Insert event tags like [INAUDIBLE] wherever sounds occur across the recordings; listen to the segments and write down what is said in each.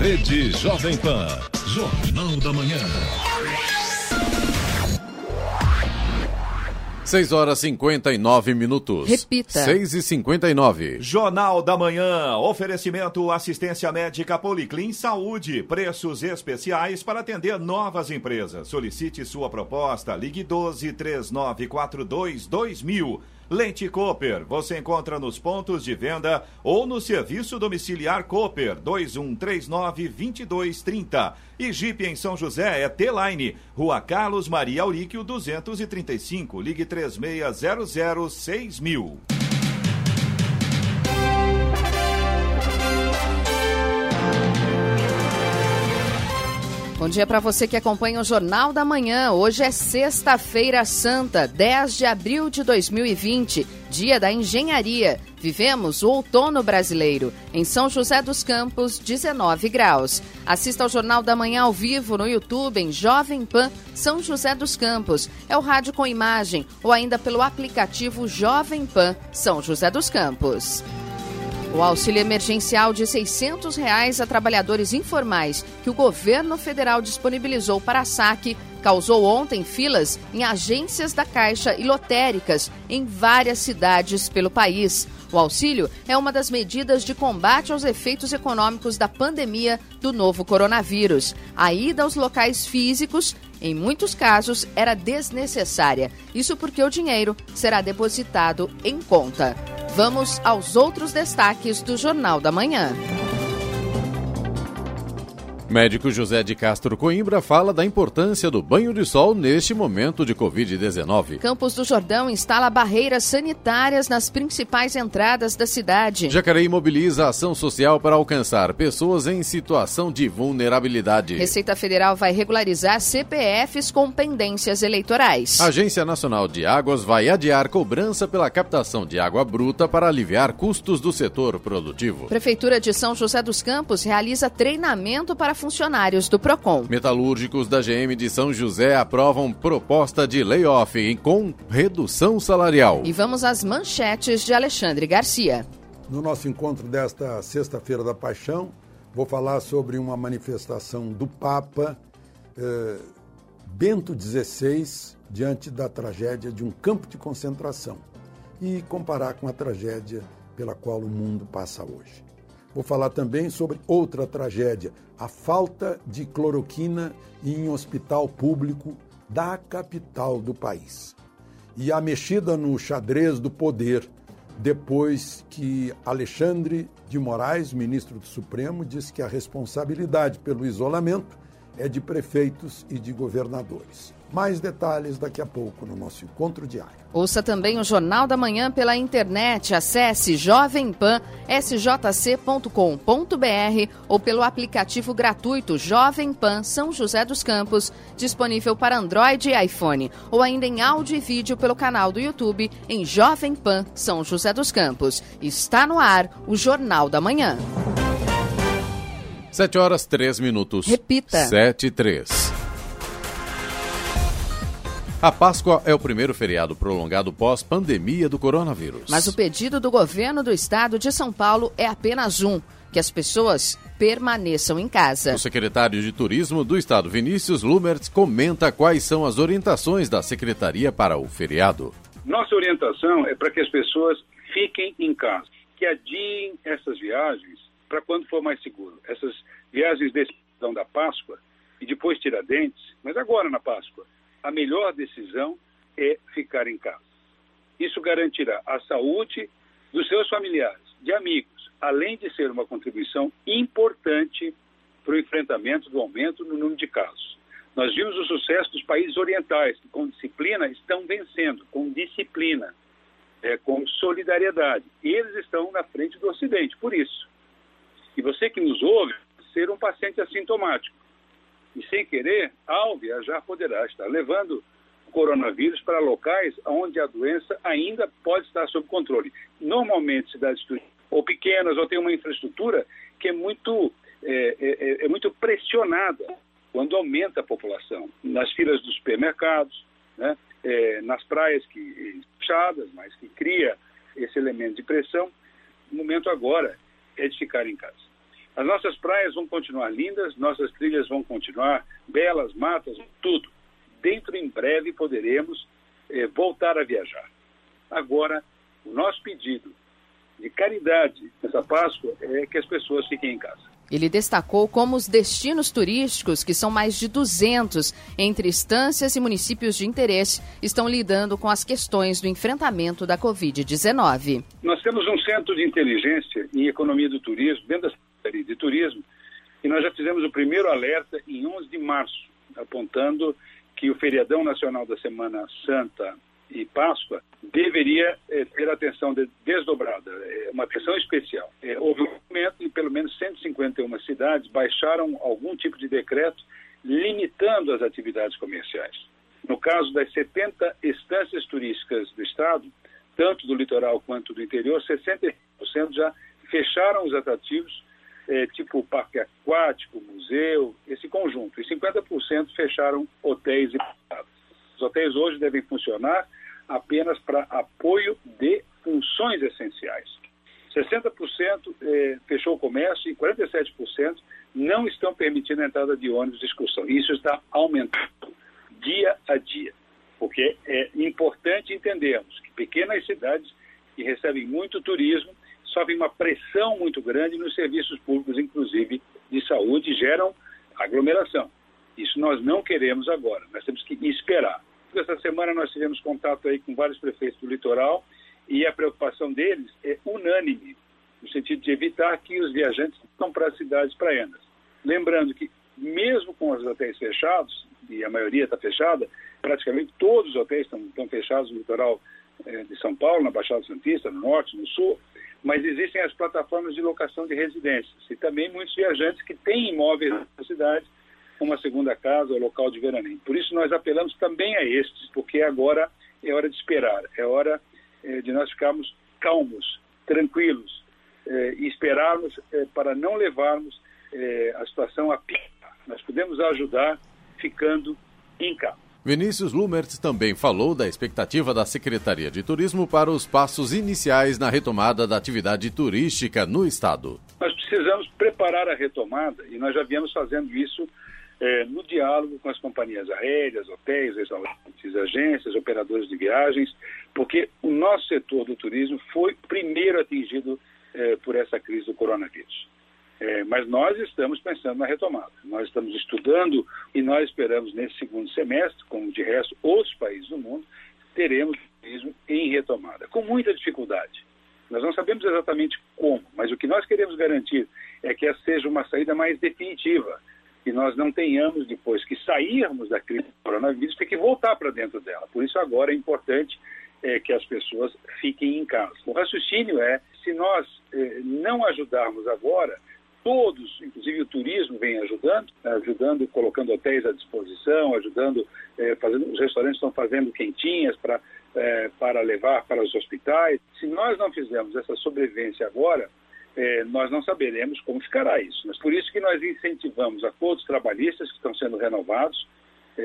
Rede Jovem Pan. Jornal da Manhã. 6 horas 59 minutos. Repita. 6 e 59. Jornal da Manhã. Oferecimento assistência médica Policlin Saúde. Preços especiais para atender novas empresas. Solicite sua proposta. Ligue 12 3942 2000. Leite Cooper, você encontra nos pontos de venda ou no serviço domiciliar Cooper 2139-2230. E Jeep em São José é T-Line, Rua Carlos Maria Auríquio 235, ligue 3600 6000. Bom dia para você que acompanha o Jornal da Manhã. Hoje é Sexta-feira Santa, 10 de abril de 2020, dia da engenharia. Vivemos o outono brasileiro. Em São José dos Campos, 19 graus. Assista ao Jornal da Manhã ao vivo no YouTube em Jovem Pan São José dos Campos. É o rádio com imagem ou ainda pelo aplicativo Jovem Pan São José dos Campos. O auxílio emergencial de 600 reais a trabalhadores informais que o governo federal disponibilizou para saque causou ontem filas em agências da Caixa e lotéricas em várias cidades pelo país. O auxílio é uma das medidas de combate aos efeitos econômicos da pandemia do novo coronavírus. A ida aos locais físicos, em muitos casos, era desnecessária. Isso porque o dinheiro será depositado em conta. Vamos aos outros destaques do Jornal da Manhã. Médico José de Castro Coimbra fala da importância do banho de sol neste momento de Covid-19. Campos do Jordão instala barreiras sanitárias nas principais entradas da cidade. Jacareí mobiliza ação social para alcançar pessoas em situação de vulnerabilidade. Receita Federal vai regularizar CPFs com pendências eleitorais. A Agência Nacional de Águas vai adiar cobrança pela captação de água bruta para aliviar custos do setor produtivo. Prefeitura de São José dos Campos realiza treinamento para funcionários do PROCON. Metalúrgicos da GM de São José aprovam proposta de layoff com redução salarial. E vamos às manchetes de Alexandre Garcia. No nosso encontro desta Sexta-feira da Paixão, vou falar sobre uma manifestação do Papa eh, Bento XVI diante da tragédia de um campo de concentração e comparar com a tragédia pela qual o mundo passa hoje. Vou falar também sobre outra tragédia, a falta de cloroquina em hospital público da capital do país. E a mexida no xadrez do poder, depois que Alexandre de Moraes, ministro do Supremo, disse que a responsabilidade pelo isolamento é de prefeitos e de governadores. Mais detalhes daqui a pouco no nosso encontro diário. Ouça também o Jornal da Manhã pela internet. Acesse jovempan.sjc.com.br ou pelo aplicativo gratuito Jovem Pan São José dos Campos, disponível para Android e iPhone, ou ainda em áudio e vídeo pelo canal do YouTube em Jovem Pan São José dos Campos. Está no ar o Jornal da Manhã. 7 horas 3 minutos. Repita. 7 e 3. A Páscoa é o primeiro feriado prolongado pós-pandemia do coronavírus. Mas o pedido do governo do estado de São Paulo é apenas um: que as pessoas permaneçam em casa. O secretário de Turismo do estado, Vinícius Lumertz, comenta quais são as orientações da secretaria para o feriado. Nossa orientação é para que as pessoas fiquem em casa, que adiem essas viagens para quando for mais seguro. Essas viagens desse da Páscoa e depois Tiradentes, mas agora na Páscoa a melhor decisão é ficar em casa. Isso garantirá a saúde dos seus familiares, de amigos, além de ser uma contribuição importante para o enfrentamento do aumento no número de casos. Nós vimos o sucesso dos países orientais, que com disciplina estão vencendo, com disciplina, é, com solidariedade. E eles estão na frente do Ocidente, por isso. E você que nos ouve, ser um paciente assintomático e, sem querer, ao viajar, poderá estar levando o coronavírus para locais onde a doença ainda pode estar sob controle. Normalmente, cidades ou pequenas ou tem uma infraestrutura que é muito, é, é, é, é muito pressionada quando aumenta a população. Nas filas dos supermercados, né? É, nas praias que fechadas, mas que cria esse elemento de pressão. O momento agora é de ficar em casa. As nossas praias vão continuar lindas, nossas trilhas vão continuar belas, matas, tudo. Dentro em breve poderemos eh, voltar a viajar. Agora, o nosso pedido de caridade nessa Páscoa é que as pessoas fiquem em casa. Ele destacou como os destinos turísticos, que são mais de 200 entre estâncias e municípios de interesse, estão lidando com as questões do enfrentamento da Covid-19. Nós temos um centro de inteligência em economia do turismo, dentro da Secretaria de Turismo, e nós já fizemos o primeiro alerta em 11 de março, apontando que o feriadão nacional da Semana Santa e Páscoa deveria é, ter atenção de, desdobrada, é, uma atenção especial. É, houve um momento em pelo menos 151 cidades baixaram algum tipo de decreto limitando as atividades comerciais. No caso das 70 estâncias turísticas do estado, tanto do litoral quanto do interior, 60% já fecharam os atrativos, é, tipo parque aquático, museu, esse conjunto, e 50% fecharam hotéis e pousadas. Os hotéis hoje devem funcionar apenas para apoio de funções essenciais. 60% eh, fechou o comércio e 47% não estão permitindo a entrada de ônibus de excursão. Isso está aumentando dia a dia, porque é importante entendermos que pequenas cidades que recebem muito turismo sofrem uma pressão muito grande nos serviços públicos, inclusive de saúde, geram aglomeração. Isso nós não queremos agora, nós temos que esperar. Essa semana nós tivemos contato aí com vários prefeitos do litoral e a preocupação deles é unânime, no sentido de evitar que os viajantes vão para as cidades praianas. Lembrando que, mesmo com os hotéis fechados, e a maioria está fechada, praticamente todos os hotéis estão, fechados no litoral de São Paulo, na Baixada Santista, no Norte, no Sul, mas existem as plataformas de locação de residências e também muitos viajantes que têm imóveis na cidade uma segunda casa ou local de veraneio. Por isso nós apelamos também a estes, porque agora é hora de esperar, é hora eh, de nós ficarmos calmos, tranquilos eh, e esperarmos para não levarmos a situação a pior. Nós podemos ajudar ficando em casa. Vinícius Lumert também falou da expectativa da Secretaria de Turismo para os passos iniciais na retomada da atividade turística no Estado. Nós precisamos preparar a retomada e nós já viemos fazendo isso é, no diálogo com as companhias aéreas, hotéis, restaurantes, agências, operadores de viagens, porque o nosso setor do turismo foi primeiro atingido é, por essa crise do coronavírus. É, mas nós estamos pensando na retomada. Nós estamos estudando e nós esperamos nesse segundo semestre, como de resto outros países do mundo, teremos turismo em retomada, com muita dificuldade. Nós não sabemos exatamente como, mas o que nós queremos garantir é que essa seja uma saída mais definitiva, que nós não tenhamos, depois que sairmos da crise do coronavírus, ter que voltar para dentro dela. Por isso, agora é importante é, que as pessoas fiquem em casa. O raciocínio é: se nós é, não ajudarmos agora, todos, inclusive o turismo vem ajudando, ajudando, colocando hotéis à disposição, ajudando, é, fazendo, os restaurantes estão fazendo quentinhas para, é, para levar para os hospitais. Se nós não fizermos essa sobrevivência agora, é, nós não saberemos como ficará isso. Mas por isso que nós incentivamos acordos trabalhistas que estão sendo renovados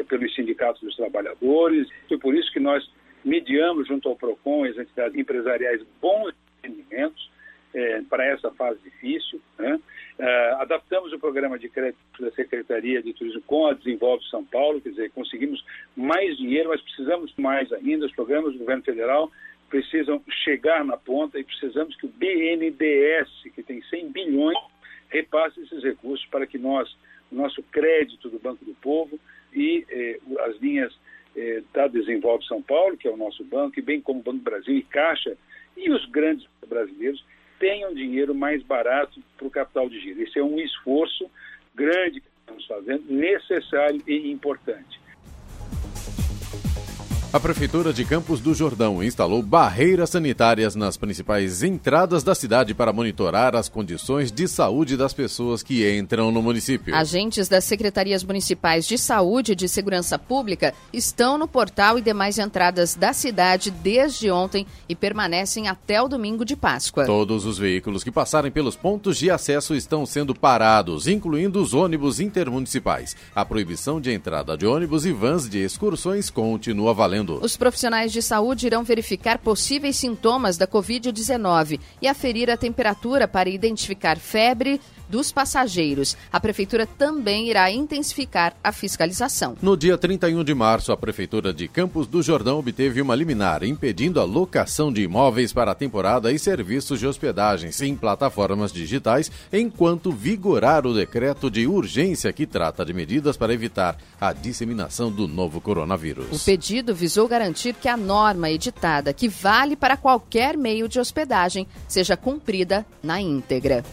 pelos sindicatos dos trabalhadores, e por isso que nós mediamos junto ao PROCON e as entidades empresariais bons rendimentos é, para essa fase difícil. Né? É, adaptamos o programa de crédito da Secretaria de Turismo com a Desenvolve São Paulo, quer dizer, conseguimos mais dinheiro, mas precisamos mais ainda. Os programas do governo federal precisam chegar na ponta e precisamos que o BNDES, que tem 100 bilhões, repasse esses recursos para que nós, o nosso crédito do Banco do Povo e eh, as linhas eh, da Desenvolve São Paulo, que é o nosso banco, e bem como o Banco Brasil e Caixa, e os grandes brasileiros tenham dinheiro mais barato para o capital de giro. Esse é um esforço grande que estamos fazendo, necessário e importante. A Prefeitura de Campos do Jordão instalou barreiras sanitárias nas principais entradas da cidade para monitorar as condições de saúde das pessoas que entram no município. Agentes das secretarias municipais de saúde e de segurança pública estão no portal e demais entradas da cidade desde ontem e permanecem até o domingo de Páscoa. Todos os veículos que passarem pelos pontos de acesso estão sendo parados, incluindo os ônibus intermunicipais. A proibição de entrada de ônibus e vans de excursões continua valendo Os profissionais de saúde irão verificar possíveis sintomas da Covid-19 e aferir a temperatura para identificar febre, dos passageiros. A Prefeitura também irá intensificar a fiscalização. No dia 31 de março, a Prefeitura de Campos do Jordão obteve uma liminar impedindo a locação de imóveis para a temporada e serviços de hospedagens em plataformas digitais, enquanto vigorar o decreto de urgência que trata de medidas para evitar a disseminação do novo coronavírus. O pedido visou garantir que a norma editada, que vale para qualquer meio de hospedagem, seja cumprida na íntegra.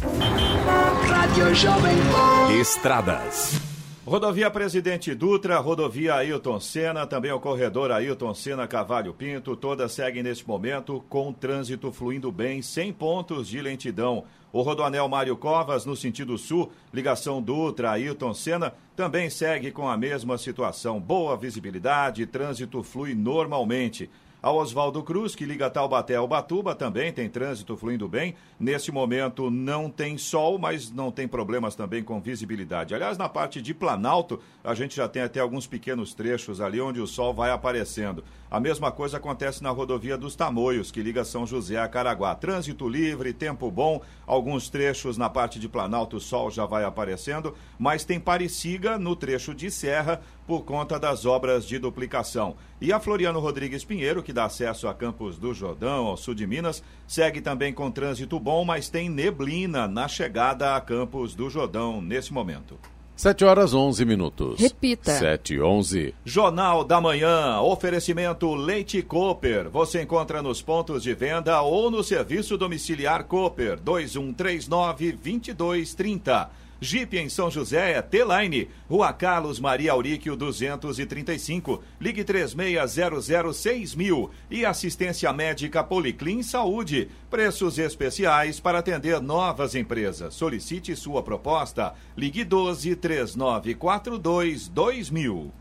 Rádio Jovem Pan. Estradas. Rodovia Presidente Dutra, rodovia Ailton Senna, também o corredor Ailton Senna Cavalho Pinto, todas seguem neste momento com trânsito fluindo bem, sem pontos de lentidão. O Rodoanel Mário Covas, no sentido sul, ligação Dutra, Ailton Senna, também segue com a mesma situação. Boa visibilidade, trânsito flui normalmente. A Oswaldo Cruz, que liga Taubaté ao Batuba, também tem trânsito fluindo bem. Nesse momento não tem sol, mas não tem problemas também com visibilidade. Aliás, na parte de Planalto, a gente já tem até alguns pequenos trechos ali onde o sol vai aparecendo. A mesma coisa acontece na rodovia dos Tamoios, que liga São José a Caraguá. Trânsito livre, tempo bom, alguns trechos na parte de Planalto o sol já vai aparecendo, mas tem Pareciga no trecho de Serra por conta das obras de duplicação. E a Floriano Rodrigues Pinheiro, que dá acesso a Campos do Jordão, ao sul de Minas, segue também com trânsito bom, mas tem neblina na chegada a Campos do Jordão nesse momento. 7 horas 11 minutos. Repita. 7 e 11. Jornal da Manhã, oferecimento Leite Cooper. Você encontra nos pontos de venda ou no serviço domiciliar Cooper 2139 2230. Jeep em São José é T-Line, Rua Carlos Maria Auríquio 235, ligue 36006000 e assistência médica Policlin Saúde, preços especiais para atender novas empresas. Solicite sua proposta, ligue 12 3942 2000.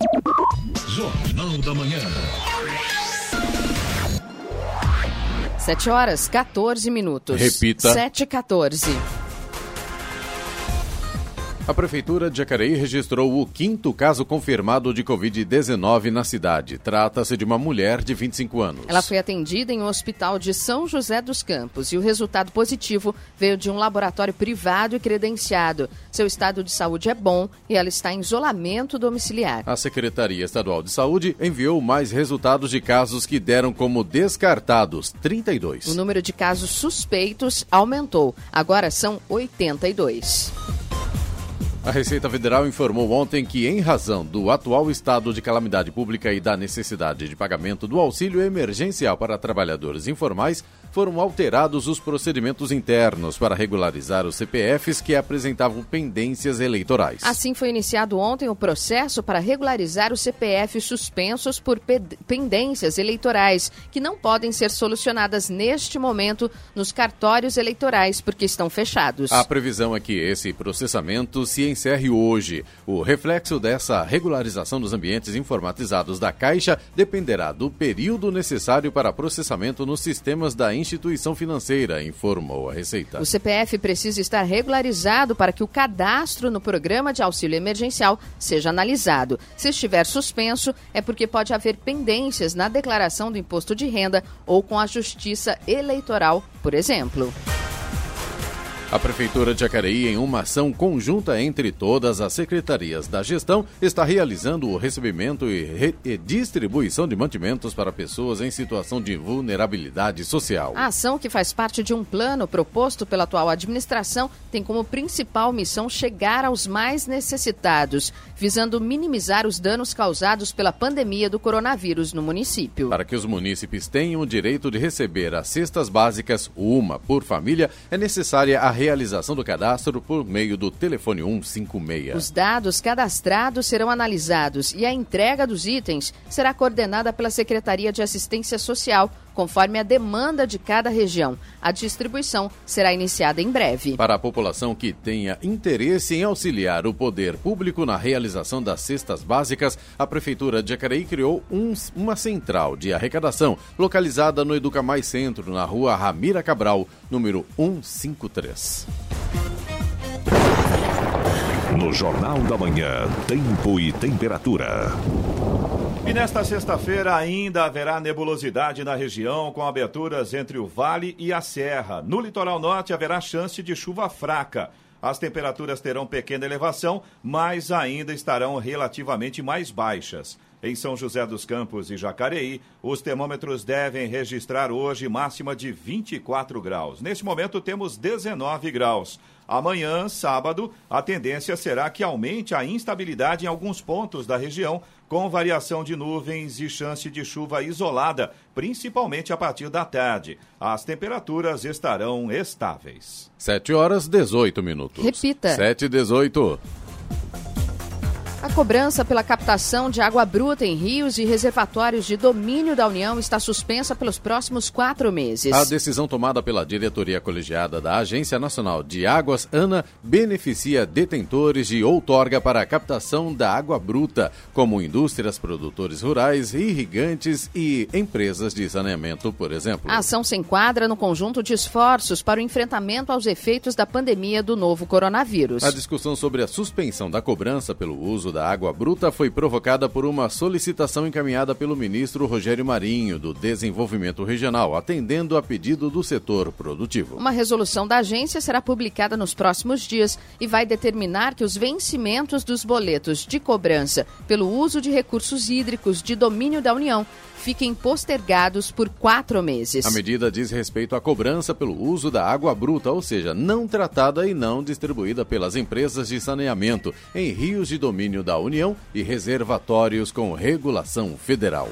Jornal da Manhã. 7 horas 14 minutos. Repita. 7 e 14. A Prefeitura de Jacareí registrou o quinto caso confirmado de Covid-19 na cidade. Trata-se de uma mulher de 25 anos. Ela foi atendida em um hospital de São José dos Campos e o resultado positivo veio de um laboratório privado e credenciado. Seu estado de saúde é bom e ela está em isolamento domiciliar. A Secretaria Estadual de Saúde enviou mais resultados de casos que deram como descartados 32. O número de casos suspeitos aumentou. Agora são 82. A Receita Federal informou ontem que, em razão do atual estado de calamidade pública e da necessidade de pagamento do auxílio emergencial para trabalhadores informais, foram alterados os procedimentos internos para regularizar os CPFs que apresentavam pendências eleitorais. Assim foi iniciado ontem o processo para regularizar os CPFs suspensos por pendências eleitorais, que não podem ser solucionadas neste momento nos cartórios eleitorais porque estão fechados. A previsão é que esse processamento se encerre hoje. O reflexo dessa regularização dos ambientes informatizados da Caixa dependerá do período necessário para processamento nos sistemas da instituição financeira, informou a Receita. O CPF precisa estar regularizado para que o cadastro no programa de auxílio emergencial seja analisado. Se estiver suspenso, é porque pode haver pendências na declaração do imposto de renda ou com a Justiça Eleitoral, por exemplo. A Prefeitura de Jacareí, em uma ação conjunta entre todas as secretarias da gestão, está realizando o recebimento e, re e, distribuição de mantimentos para pessoas em situação de vulnerabilidade social. A ação, que faz parte de um plano proposto pela atual administração, tem como principal missão chegar aos mais necessitados, visando minimizar os danos causados pela pandemia do coronavírus no município. Para que os munícipes tenham o direito de receber as cestas básicas, uma por família, é necessária a realização do cadastro por meio do telefone 156. Os dados cadastrados serão analisados e a entrega dos itens será coordenada pela Secretaria de Assistência Social conforme a demanda de cada região. A distribuição será iniciada em breve. Para a população que tenha interesse em auxiliar o poder público na realização das cestas básicas, a Prefeitura de Jacareí criou um, uma central de arrecadação localizada no Educa Mais Centro, na rua Ramira Cabral, número 153. No Jornal da Manhã, Tempo e Temperatura. E nesta sexta-feira ainda haverá nebulosidade na região, com aberturas entre o vale e a serra. No litoral norte haverá chance de chuva fraca. As temperaturas terão pequena elevação, mas ainda estarão relativamente mais baixas. Em São José dos Campos e Jacareí, os termômetros devem registrar hoje máxima de 24 graus. Neste momento temos 19 graus. Amanhã, sábado, a tendência será que aumente a instabilidade em alguns pontos da região, com variação de nuvens e chance de chuva isolada, principalmente a partir da tarde. As temperaturas estarão estáveis. 7 horas 18 minutos. Repita. 7 e 18. A cobrança pela captação de água bruta em rios e reservatórios de domínio da União está suspensa pelos próximos quatro meses. A decisão tomada pela diretoria colegiada da Agência Nacional de Águas, ANA, beneficia detentores de outorga para a captação da água bruta, como indústrias, produtores rurais, irrigantes e empresas de saneamento, por exemplo. A ação se enquadra no conjunto de esforços para o enfrentamento aos efeitos da pandemia do novo coronavírus. A discussão sobre a suspensão da cobrança pelo uso da água bruta foi provocada por uma solicitação encaminhada pelo ministro Rogério Marinho, do Desenvolvimento Regional, atendendo a pedido do setor produtivo. Uma resolução da agência será publicada nos próximos dias e vai determinar que os vencimentos dos boletos de cobrança pelo uso de recursos hídricos de domínio da União fiquem postergados por quatro meses. A medida diz respeito à cobrança pelo uso da água bruta, ou seja, não tratada e não distribuída pelas empresas de saneamento em rios de domínio da União e reservatórios com regulação federal.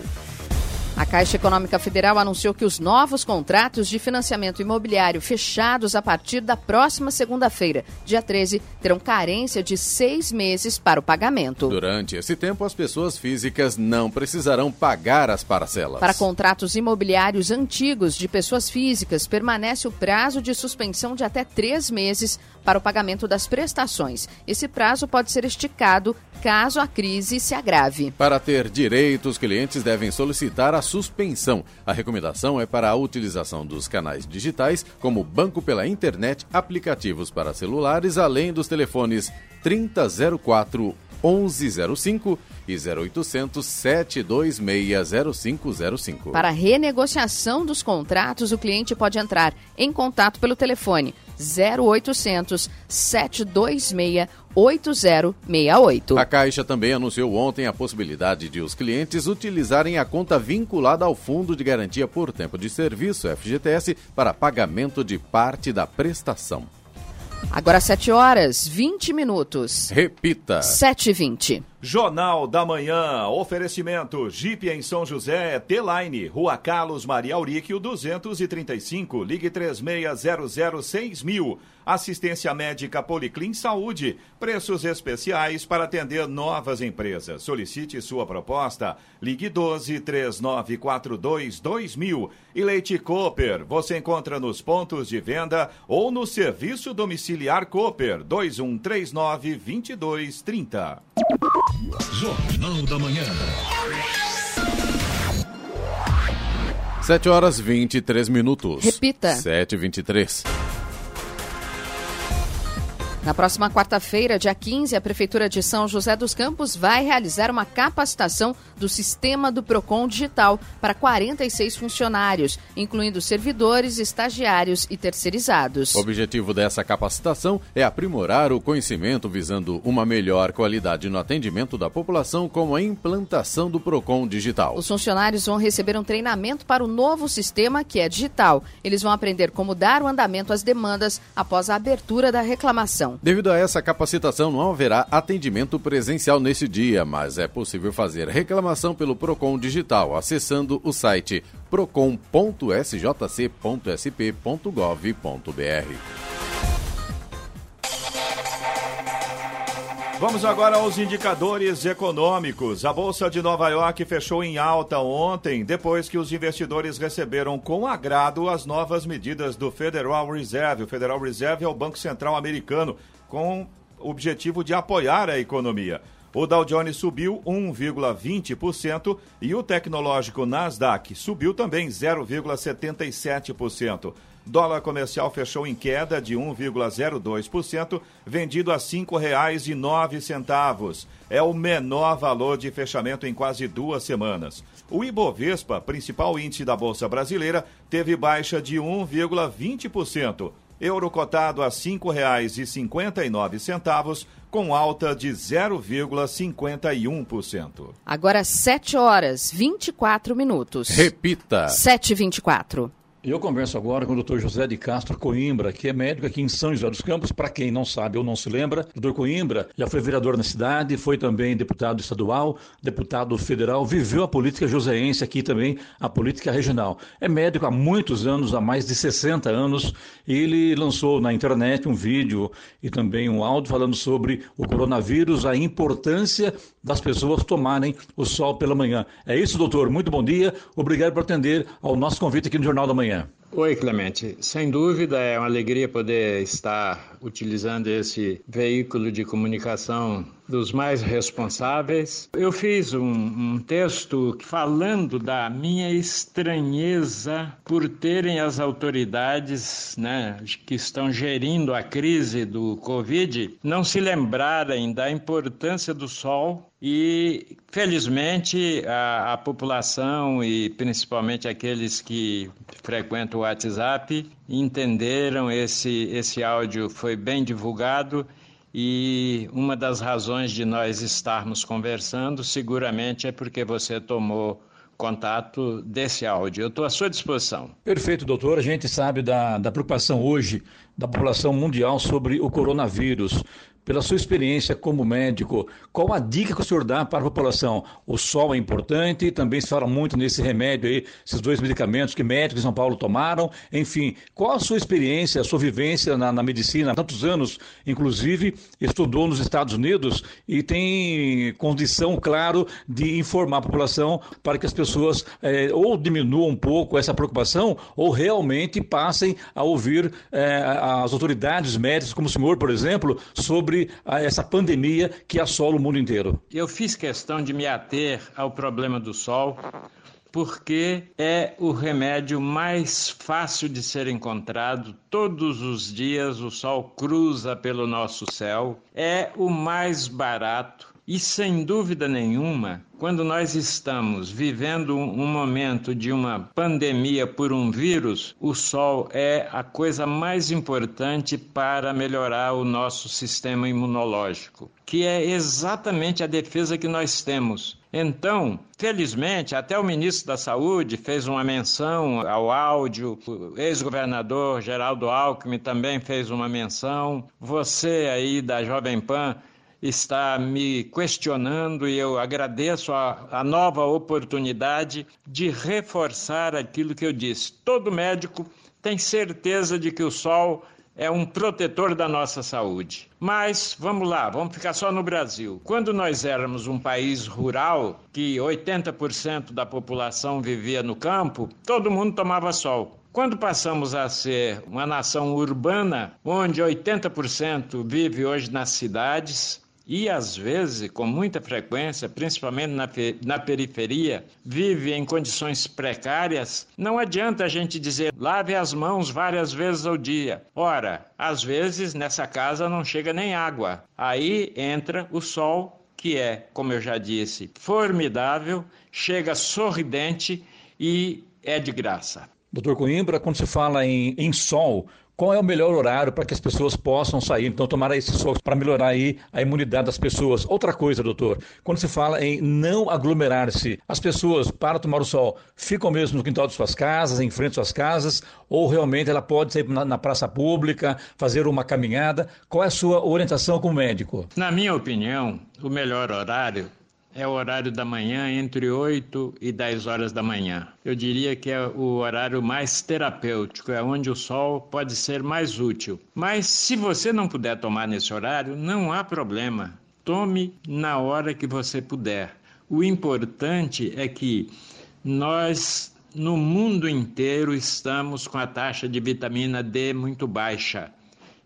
A Caixa Econômica Federal anunciou que os novos contratos de financiamento imobiliário fechados a partir da próxima segunda-feira, dia 13, terão carência de seis meses para o pagamento. Durante esse tempo, as pessoas físicas não precisarão pagar as parcelas. Para contratos imobiliários antigos de pessoas físicas, permanece o prazo de suspensão de até três meses para o pagamento das prestações. Esse prazo pode ser esticado caso a crise se agrave. Para ter direito, os clientes devem solicitar a suspensão. A recomendação é para a utilização dos canais digitais, como banco pela internet, aplicativos para celulares, além dos telefones 3004 1105 e 0800 726 0505. Para renegociação dos contratos, o cliente pode entrar em contato pelo telefone 0800 726 8068. A Caixa também anunciou ontem a possibilidade de os clientes utilizarem a conta vinculada ao Fundo de Garantia por Tempo de Serviço, FGTS, para pagamento de parte da prestação. Agora 7 horas 20 minutos. Repita. 7 e 20. Jornal da Manhã, oferecimento Jeep em São José, T-Line, Rua Carlos Maria Auríquio, 235, ligue 36006000. Assistência médica Policlin Saúde, preços especiais para atender novas empresas. Solicite sua proposta, ligue 12 3942 2000. E Leite Cooper, você encontra nos pontos de venda ou no serviço domiciliar Cooper, 2139 2230. Jornal da Manhã. 7 horas 23 minutos. Repita. 7 e 23. Na próxima quarta-feira, dia 15, a Prefeitura de São José dos Campos vai realizar uma capacitação do sistema do PROCON Digital para 46 funcionários, incluindo servidores, estagiários e terceirizados. O objetivo dessa capacitação é aprimorar o conhecimento visando uma melhor qualidade no atendimento da população com a implantação do PROCON Digital. Os funcionários vão receber um treinamento para o novo sistema, que é digital. Eles vão aprender como dar o andamento às demandas após a abertura da reclamação. Devido a essa capacitação, não haverá atendimento presencial nesse dia, mas é possível fazer reclamação pelo Procon Digital acessando o site procon.sjc.sp.gov.br. Vamos agora aos indicadores econômicos. A Bolsa de Nova York fechou em alta ontem, depois que os investidores receberam com agrado as novas medidas do Federal Reserve. O Federal Reserve é o Banco Central americano, com o objetivo de apoiar a economia. O Dow Jones subiu 1,20% e o tecnológico Nasdaq subiu também 0,77%. Dólar comercial fechou em queda de 1,02%, vendido a R$ 5,09. É o menor valor de fechamento em quase duas semanas. O Ibovespa, principal índice da Bolsa Brasileira, teve baixa de 1,20%. Euro cotado a R$ 5,59, com alta de 0,51%. Agora 7 horas 24 minutos. Repita. 7h24. Eu converso agora com o Dr. José de Castro Coimbra, que é médico aqui em São José dos Campos. Para quem não sabe ou não se lembra, o Dr. Coimbra já foi vereador na cidade, foi também deputado estadual, deputado federal, viveu a política joseense aqui também, a política regional. É médico há muitos anos, há mais de 60 anos, ele lançou na internet um vídeo e também um áudio falando sobre o coronavírus, a importância das pessoas tomarem o sol pela manhã. É isso, doutor. Muito bom dia. Obrigado por atender ao nosso convite aqui no Jornal da Manhã. Yeah. Oi, Clemente. Sem dúvida é uma alegria poder estar utilizando esse veículo de comunicação dos mais responsáveis. Eu fiz um, um, texto falando da minha estranheza por terem as autoridades né, que estão gerindo a crise do Covid não se lembrarem da importância do sol e, felizmente, a, a, população e principalmente aqueles que frequentam o WhatsApp entenderam esse, esse áudio foi bem divulgado e uma das razões de nós estarmos conversando seguramente é porque você tomou contato desse áudio. Eu estou à sua disposição. Perfeito, doutor. A gente sabe da, da preocupação hoje da população mundial sobre o coronavírus pela sua experiência como médico, qual a dica que o senhor dá para a população? O sol é importante, também se fala muito nesse remédio aí, esses dois medicamentos que médicos em São Paulo tomaram. Enfim, qual a sua experiência, a sua vivência na, na medicina? Há tantos anos, inclusive, estudou nos Estados Unidos e tem condição, claro, de informar a população para que as pessoas é, ou diminuam um pouco essa preocupação ou realmente passem a ouvir é, as autoridades médicas, como o senhor, por exemplo, sobre sobre essa pandemia que assola o mundo inteiro? Eu fiz questão de me ater ao problema do sol, porque é o remédio mais fácil de ser encontrado. Todos os dias o sol cruza pelo nosso céu, é o mais barato e sem dúvida nenhuma, quando nós estamos vivendo um momento de uma pandemia por um vírus, o sol é a coisa mais importante para melhorar o nosso sistema imunológico, que é exatamente a defesa que nós temos. Então, felizmente, até o ministro da Saúde fez uma menção ao áudio, o ex-governador Geraldo Alckmin também fez uma menção, você aí da Jovem Pan está me questionando e eu agradeço a, a, nova oportunidade de reforçar aquilo que eu disse. Todo médico tem certeza de que o sol é um protetor da nossa saúde. Mas vamos lá, vamos ficar só no Brasil. Quando nós éramos um país rural, que 80% da população vivia no campo, todo mundo tomava sol. Quando passamos a ser uma nação urbana, onde 80% vive hoje nas cidades, e às vezes, com muita frequência, principalmente na, na periferia, vive em condições precárias, não adianta a gente dizer lave as mãos várias vezes ao dia. Ora, às vezes nessa casa não chega nem água. Aí entra o sol, que é, como eu já disse, formidável, chega sorridente e é de graça. Doutor Coimbra, quando se fala em, em sol, qual é o melhor horário para que as pessoas possam sair? Então, tomar esse sol para melhorar aí a imunidade das pessoas. Outra coisa, doutor, quando se fala em não aglomerar-se, as pessoas, para tomar o sol, ficam mesmo no quintal de suas casas, em frente às suas casas, ou realmente ela pode sair na, na praça pública, fazer uma caminhada? Qual é a sua orientação como médico? Na minha opinião, o melhor horário é o horário da manhã, entre 8 e 10 horas da manhã. Eu diria que é o horário mais terapêutico, é onde o sol pode ser mais útil. Mas se você não puder tomar nesse horário, não há problema. Tome na hora que você puder. O importante é que nós no mundo inteiro estamos com a taxa de vitamina D muito baixa.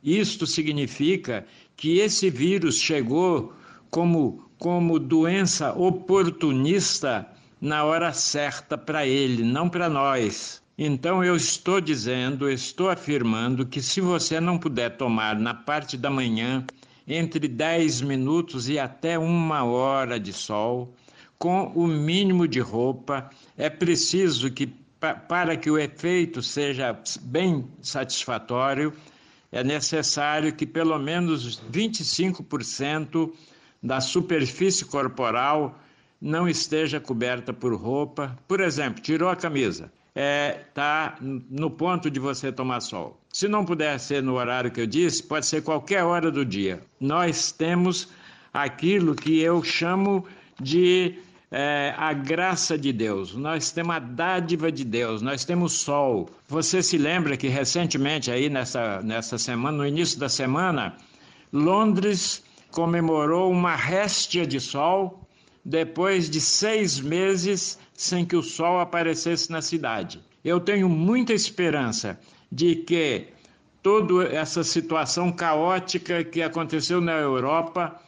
Isto significa que esse vírus chegou como como doença oportunista na hora certa para ele, não para nós. Então eu estou dizendo, estou afirmando que se você não puder tomar na parte da manhã entre 10 minutos e até uma hora de sol, com o mínimo de roupa, é preciso que para que o efeito seja bem satisfatório, é necessário que pelo menos 25% da superfície corporal não esteja coberta por roupa. Por exemplo, tirou a camisa está é, tá no ponto de você tomar sol. Se não puder ser no horário que eu disse, pode ser qualquer hora do dia. Nós temos aquilo que eu chamo de é, a graça de Deus, nós temos a dádiva de Deus, nós temos sol. Você se lembra que recentemente, aí nessa, nessa semana, no início da semana, Londres comemorou uma réstia de sol depois de seis meses sem que o sol aparecesse na cidade. Eu tenho muita esperança de que toda essa situação caótica que aconteceu na Europa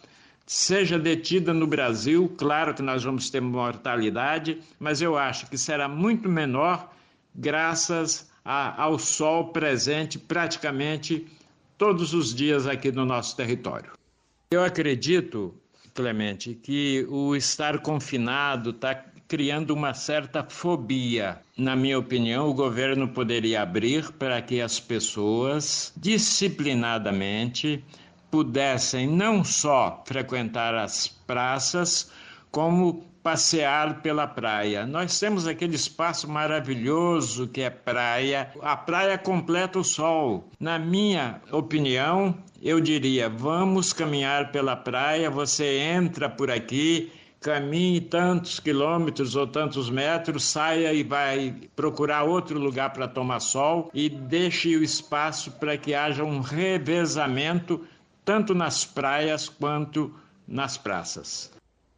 seja detida no Brasil. Claro que nós vamos ter mortalidade, mas eu acho que será muito menor graças a, ao sol presente praticamente todos os dias aqui no nosso território. Eu acredito, Clemente, que o estar confinado está criando uma certa fobia. Na minha opinião, o governo poderia abrir para que as pessoas disciplinadamente pudessem não só frequentar as praças, como passear pela praia. Nós temos aquele espaço maravilhoso que é praia. A praia completa o sol. Na minha opinião, eu diria: vamos caminhar pela praia, você entra por aqui caminhe tantos quilômetros ou tantos metros, saia e vai procurar outro lugar para tomar sol e deixe o espaço para que haja um revezamento tanto nas praias quanto nas praças.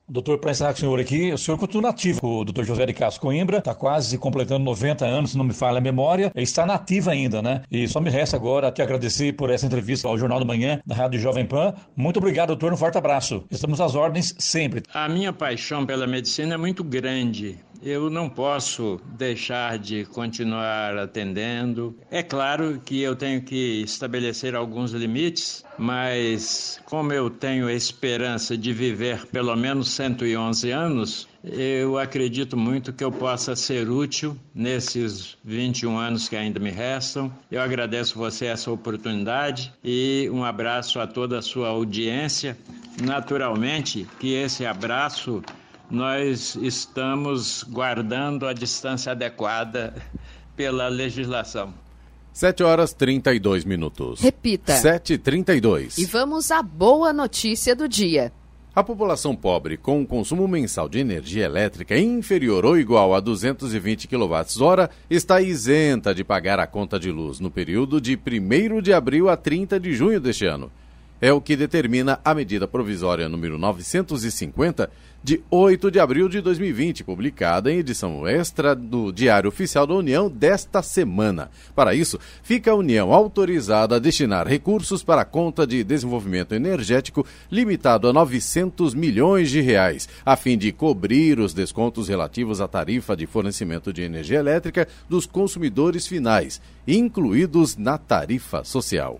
Doutor, para encerrar com o senhor aqui, o senhor continua nativo. O doutor José de Castro Coimbra está quase completando 90 anos, se não me falha a memória. Está nativo ainda, né? E só me resta agora te agradecer por essa entrevista ao Jornal da Manhã, da Rádio Jovem Pan. Muito obrigado, doutor. Um forte abraço. Estamos às ordens sempre. A minha paixão pela medicina é muito grande eu não posso deixar de continuar atendendo. É claro que eu tenho que estabelecer alguns limites, mas como eu tenho a esperança de viver pelo menos 111 anos, eu acredito muito que eu possa ser útil nesses 21 anos que ainda me restam. Eu agradeço você essa oportunidade e um abraço a toda a sua audiência. Naturalmente que esse abraço nós estamos guardando a distância adequada pela legislação. 7 horas 32 minutos. Repita. 7h32. E vamos à boa notícia do dia. A população pobre com um consumo mensal de energia elétrica inferior ou igual a 220 kWh está isenta de pagar a conta de luz no período de 1 de abril a 30 de junho deste ano. É o que determina a medida provisória número 950 de 8 de abril de 2020, publicada em edição extra do Diário Oficial da União desta semana. Para isso, fica a União autorizada a destinar recursos para a conta de desenvolvimento energético limitado a 900 milhões de reais, a fim de cobrir os descontos relativos à tarifa de fornecimento de energia elétrica dos consumidores finais, incluídos na tarifa social.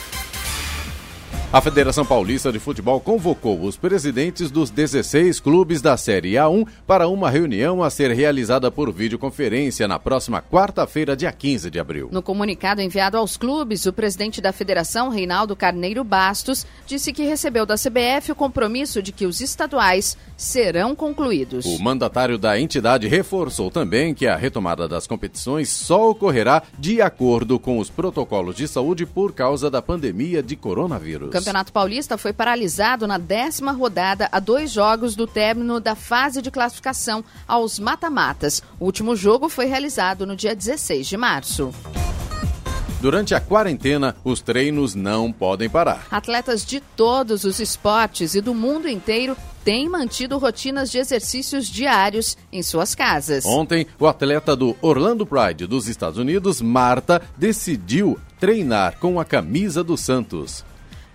A Federação Paulista de Futebol convocou os presidentes dos 16 clubes da Série A1 para uma reunião a ser realizada por videoconferência na próxima quarta-feira, dia 15 de abril. No comunicado enviado aos clubes, o presidente da federação, Reinaldo Carneiro Bastos, disse que recebeu da CBF o compromisso de que os estaduais serão concluídos. O mandatário da entidade reforçou também que a retomada das competições só ocorrerá de acordo com os protocolos de saúde por causa da pandemia de coronavírus. Campeonato Paulista foi paralisado na décima rodada a dois jogos do término da fase de classificação aos mata-matas. O último jogo foi realizado no dia 16 de março. Durante a quarentena, os treinos não podem parar. Atletas de todos os esportes e do mundo inteiro têm mantido rotinas de exercícios diários em suas casas. Ontem, o atleta do Orlando Pride dos Estados Unidos, Marta, decidiu treinar com a camisa do Santos.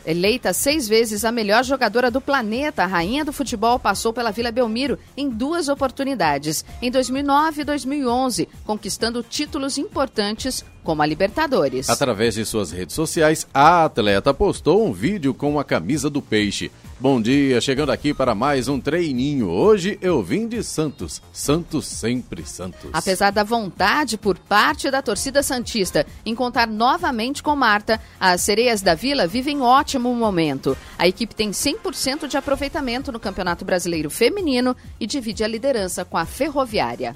Eleita seis vezes a melhor jogadora do planeta, a rainha do futebol passou pela Vila Belmiro em duas oportunidades, em 2009 e 2011, conquistando títulos importantes como a Libertadores. Através de suas redes sociais, a atleta postou um vídeo com a camisa do Peixe. Bom dia, chegando aqui para mais um treininho. Hoje eu vim de Santos. Santos sempre Santos. Apesar da vontade por parte da torcida Santista em contar novamente com Marta, as sereias da Vila vivem ótimo momento. A equipe tem 100% de aproveitamento no Campeonato Brasileiro Feminino e divide a liderança com a Ferroviária.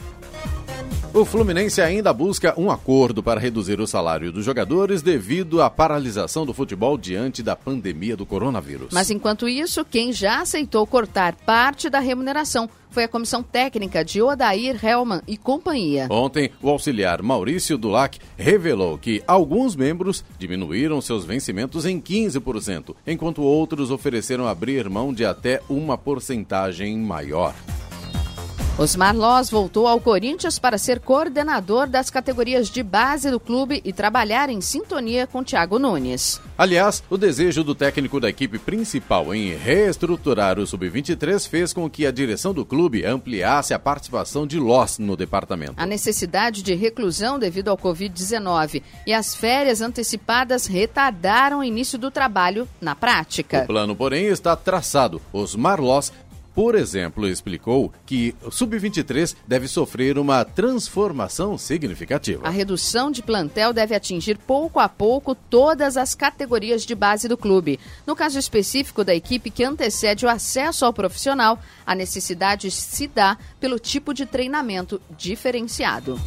O Fluminense ainda busca um acordo para reduzir o salário dos jogadores devido à paralisação do futebol diante da pandemia do coronavírus. Mas enquanto isso, quem já aceitou cortar parte da remuneração foi a comissão técnica de Odair Helman e companhia. Ontem, o auxiliar Maurício Dulac revelou que alguns membros diminuíram seus vencimentos em 15%, enquanto outros ofereceram abrir mão de até uma porcentagem maior. Osmar Loz voltou ao Corinthians para ser coordenador das categorias de base do clube e trabalhar em sintonia com Thiago Nunes. Aliás, o desejo do técnico da equipe principal em reestruturar o Sub-23 fez com que a direção do clube ampliasse a participação de Loz no departamento. A necessidade de reclusão devido ao Covid-19 e as férias antecipadas retardaram o início do trabalho na prática. O plano, porém, está traçado. Osmar Loz por exemplo, explicou que o Sub-23 deve sofrer uma transformação significativa. A redução de plantel deve atingir pouco a pouco todas as categorias de base do clube. No caso específico da equipe que antecede o acesso ao profissional, a necessidade se dá pelo tipo de treinamento diferenciado.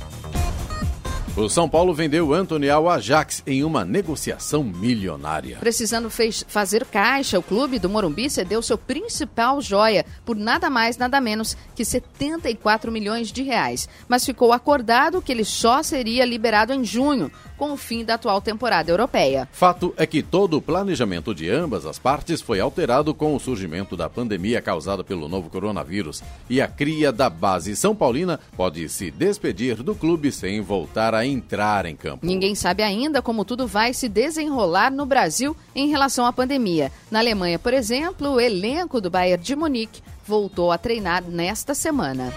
O São Paulo vendeu Anthony ao Ajax em uma negociação milionária. Precisando fez, fazer caixa, o clube do Morumbi cedeu seu principal joia por nada mais, nada menos que 74 milhões de reais. Mas ficou acordado que ele só seria liberado em junho, com o fim da atual temporada europeia. Fato é que todo o planejamento de ambas as partes foi alterado com o surgimento da pandemia causada pelo novo coronavírus. E a cria da base São Paulina pode se despedir do clube sem voltar a entrar em campo. Ninguém sabe ainda como tudo vai se desenrolar no Brasil em relação à pandemia. Na Alemanha, por exemplo, o elenco do Bayern de Munique voltou a treinar nesta semana.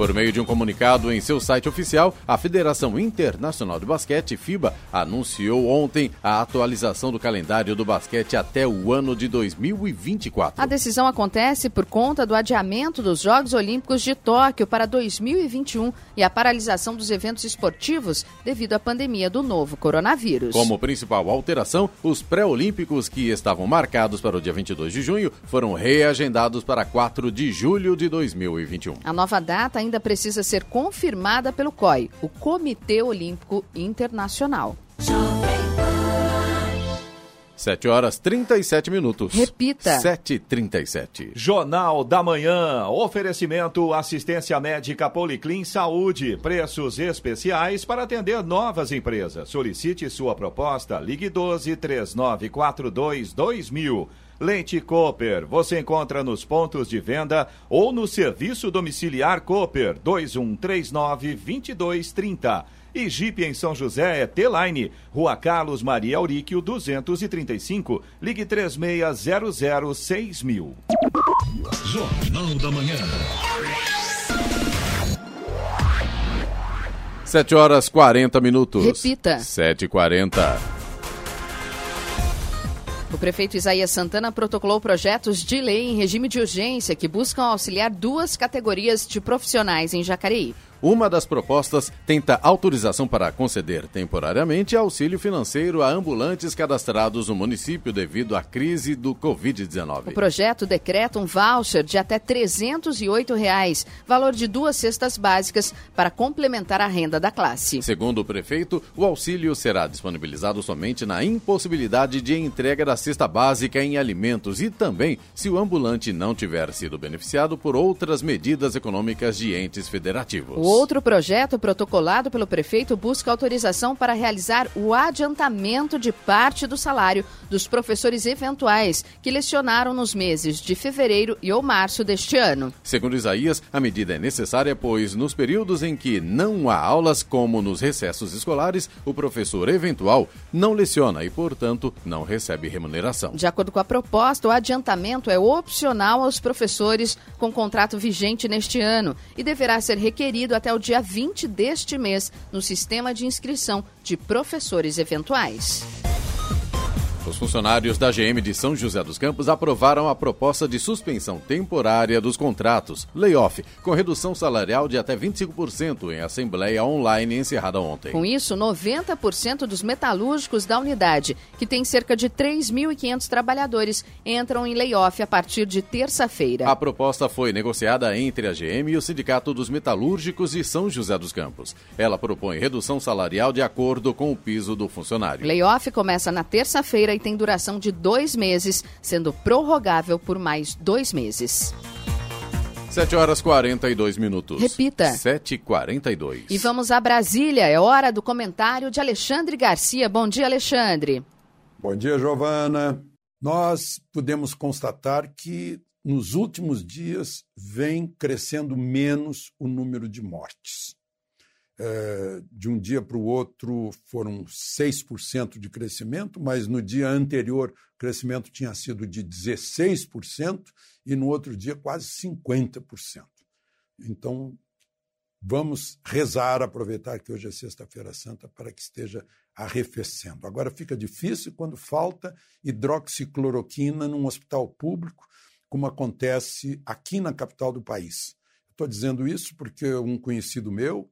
Por meio de um comunicado em seu site oficial, a Federação Internacional de Basquete, FIBA, anunciou ontem a atualização do calendário do basquete até o ano de 2024. A decisão acontece por conta do adiamento dos Jogos Olímpicos de Tóquio para 2021 e a paralisação dos eventos esportivos devido à pandemia do novo coronavírus. Como principal alteração, os pré-olímpicos que estavam marcados para o dia 22 de junho foram reagendados para 4 de julho de 2021. A nova data ainda ainda precisa ser confirmada pelo COI, o Comitê Olímpico Internacional. 7 horas 37 minutos. Repita. 7h37. Jornal da Manhã. Oferecimento assistência médica Policlin Saúde. Preços especiais para atender novas empresas. Solicite sua proposta. Ligue 12 3942 2000. Leite Cooper, você encontra nos pontos de venda ou no serviço domiciliar Cooper 2139 2230. E Jeep em São José é T-Line, Rua Carlos Maria Auríquio 235, ligue 3600 6000. Jornal da Manhã. 7 horas 40 minutos. Repita. 7h40. O prefeito Isaías Santana protocolou projetos de lei em regime de urgência que buscam auxiliar duas categorias de profissionais em Jacareí. Uma das propostas tenta autorização para conceder temporariamente auxílio financeiro a ambulantes cadastrados no município devido à crise do Covid-19. O projeto decreta um voucher de até 308 reais, valor de duas cestas básicas, para complementar a renda da classe. Segundo o prefeito, o auxílio será disponibilizado somente na impossibilidade de entrega da cesta básica em alimentos e também se o ambulante não tiver sido beneficiado por outras medidas econômicas de entes federativos. O outro projeto protocolado pelo prefeito busca autorização para realizar o adiantamento de parte do salário dos professores eventuais que lecionaram nos meses de fevereiro e ou março deste ano. Segundo Isaías, a medida é necessária pois nos períodos em que não há aulas, como nos recessos escolares, o professor eventual não leciona e, portanto, não recebe remuneração. De acordo com a proposta, o adiantamento é opcional aos professores com contrato vigente neste ano e deverá ser requerido até o dia 20 deste mês no sistema de inscrição de professores eventuais. Os funcionários da GM de São José dos Campos aprovaram a proposta de suspensão temporária dos contratos, layoff, com redução salarial de até 25% em assembleia online encerrada ontem. Com isso, 90% dos metalúrgicos da unidade, que tem cerca de 3.500 trabalhadores, entram em layoff a partir de terça-feira. A proposta foi negociada entre a GM e o Sindicato dos Metalúrgicos de São José dos Campos. Ela propõe redução salarial de acordo com o piso do funcionário. Layoff começa na terça-feira e tem duração de dois meses, sendo prorrogável por mais dois meses. 7 horas 42 minutos. Repita. 7h42. E vamos a Brasília. É hora do comentário de Alexandre Garcia. Bom dia, Alexandre. Bom dia, Giovana. Nós podemos constatar que nos últimos dias vem crescendo menos o número de mortes. É, de um dia para o outro foram 6% de crescimento, mas no dia anterior o crescimento tinha sido de 16% e no outro dia quase 50%. Então, vamos rezar, aproveitar que hoje é Sexta-feira Santa para que esteja arrefecendo. Agora fica difícil quando falta hidroxicloroquina num hospital público, como acontece aqui na capital do país. Estou dizendo isso porque um conhecido meu,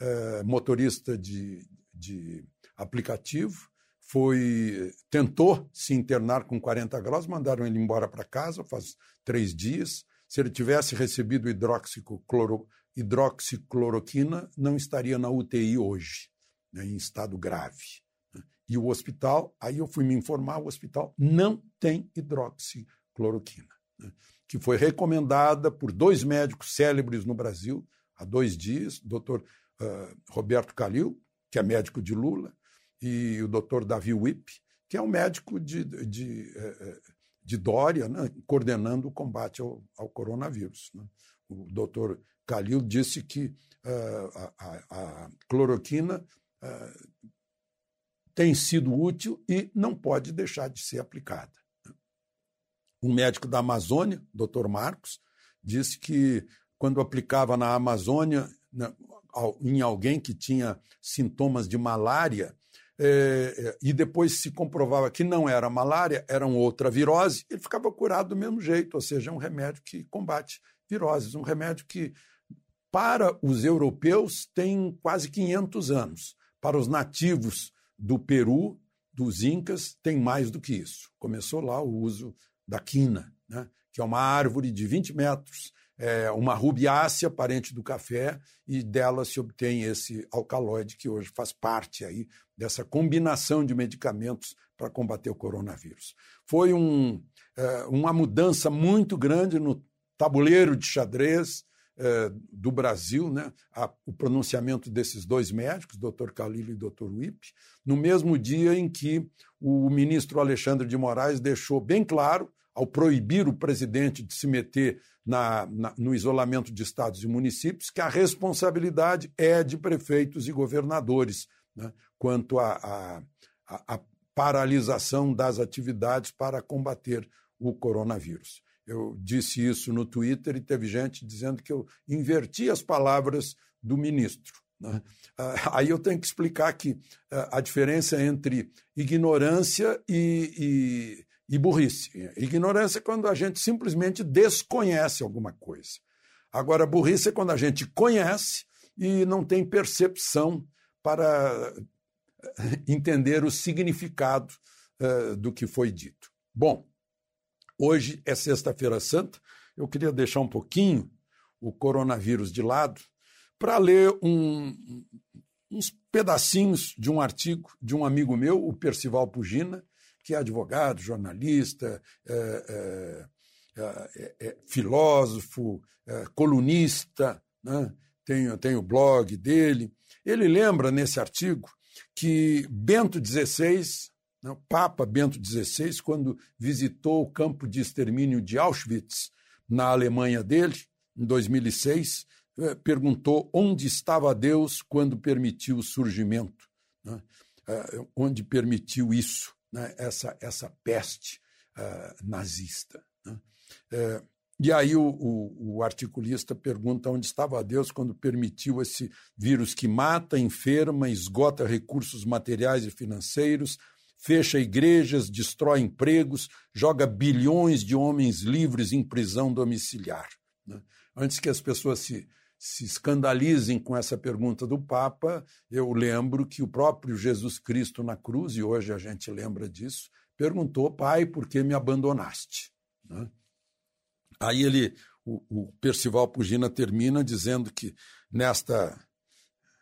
é, motorista de, de aplicativo, foi tentou se internar com 40 graus, mandaram ele embora para casa faz três dias. Se ele tivesse recebido hidroxicloro, hidroxicloroquina, não estaria na UTI hoje, né, em estado grave. Né. E o hospital, aí eu fui me informar, o hospital não tem hidroxicloroquina, né, que foi recomendada por dois médicos célebres no Brasil há dois dias, doutor Roberto Calil, que é médico de Lula, e o doutor Davi Wipp, que é um médico de, de, eh, eh, de Dória, né, coordenando o combate ao, ao coronavírus. Né. O doutor Calil disse que uh, a, a, cloroquina uh, tem sido útil e não pode deixar de ser aplicada. Um médico da Amazônia, doutor Marcos, disse que quando aplicava na Amazônia, em alguém que tinha sintomas de malária, é, e depois se comprovava que não era malária, era outra virose, ele ficava curado do mesmo jeito, ou seja, é um remédio que combate viroses, um remédio que, para os europeus, tem quase 500 anos. Para os nativos do Peru, dos Incas, tem mais do que isso. Começou lá o uso da quina, né? que é uma árvore de 20 metros, é uma rubiácea, parente do café, e dela se obtém esse alcaloide que hoje faz parte aí dessa combinação de medicamentos para combater o coronavírus. Foi um, é, uma mudança muito grande no tabuleiro de xadrez é, do Brasil, né? A, o pronunciamento desses dois médicos, Dr. Calilo e Dr. Wipp, no mesmo dia em que o ministro Alexandre de Moraes deixou bem claro ao proibir o presidente de se meter na, na, no isolamento de estados e municípios, que a responsabilidade é de prefeitos e governadores né, quanto à paralisação das atividades para combater o coronavírus. Eu disse isso no Twitter e teve gente dizendo que eu inverti as palavras do ministro. Né? Ah, aí eu tenho que explicar que ah, a diferença entre ignorância e, e burrice. Ignorância é quando a gente simplesmente desconhece alguma coisa. Agora, burrice é quando a gente conhece e não tem percepção para eh, entender o significado uh, do que foi dito. Bom, hoje é Sexta-feira Santa. Eu queria deixar um pouquinho o coronavírus de lado para ler um, uns pedacinhos de um artigo de um amigo meu, o Percival Pugina, que é advogado, jornalista, é, é, é, é filósofo, colunista, né? tem, tem o blog dele. Ele lembra nesse artigo que Bento XVI, né, o Papa Bento XVI, quando visitou o campo de extermínio de Auschwitz, na Alemanha dele, em 2006, eh, perguntou onde estava Deus quando permitiu o surgimento, né? Eh, onde permitiu isso, né? essa, essa peste uh, nazista. Né? E aí o, o, o, articulista pergunta onde estava Deus quando permitiu esse vírus que mata, enferma, esgota recursos materiais e financeiros, fecha igrejas, destrói empregos, joga bilhões de homens livres em prisão domiciliar. Né? Antes que as pessoas se, se escandalizem com essa pergunta do Papa, eu lembro que o próprio Jesus Cristo na cruz, e hoje a gente lembra disso, perguntou, Pai, por que me abandonaste? Né? Aí ele, o, o Percival Pugina termina dizendo que nesta,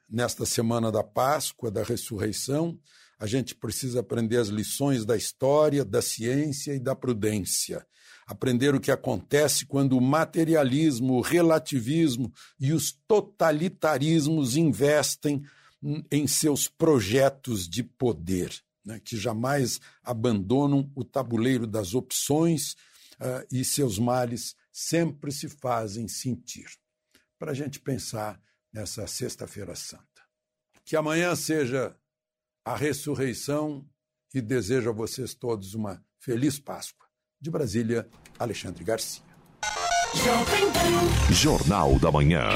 nesta semana da Páscoa, da ressurreição, a gente precisa aprender as lições da história, da ciência e da prudência. Aprender o que acontece quando o materialismo, o relativismo e os totalitarismos investem em seus projetos de poder, né, que jamais abandonam o tabuleiro das opções uh, e seus males sempre se fazem sentir. Para a gente pensar nessa Sexta-feira Santa. Que amanhã seja a ressurreição e desejo a vocês todos uma feliz Páscoa. De Brasília, Alexandre Garcia. Jornal da Manhã.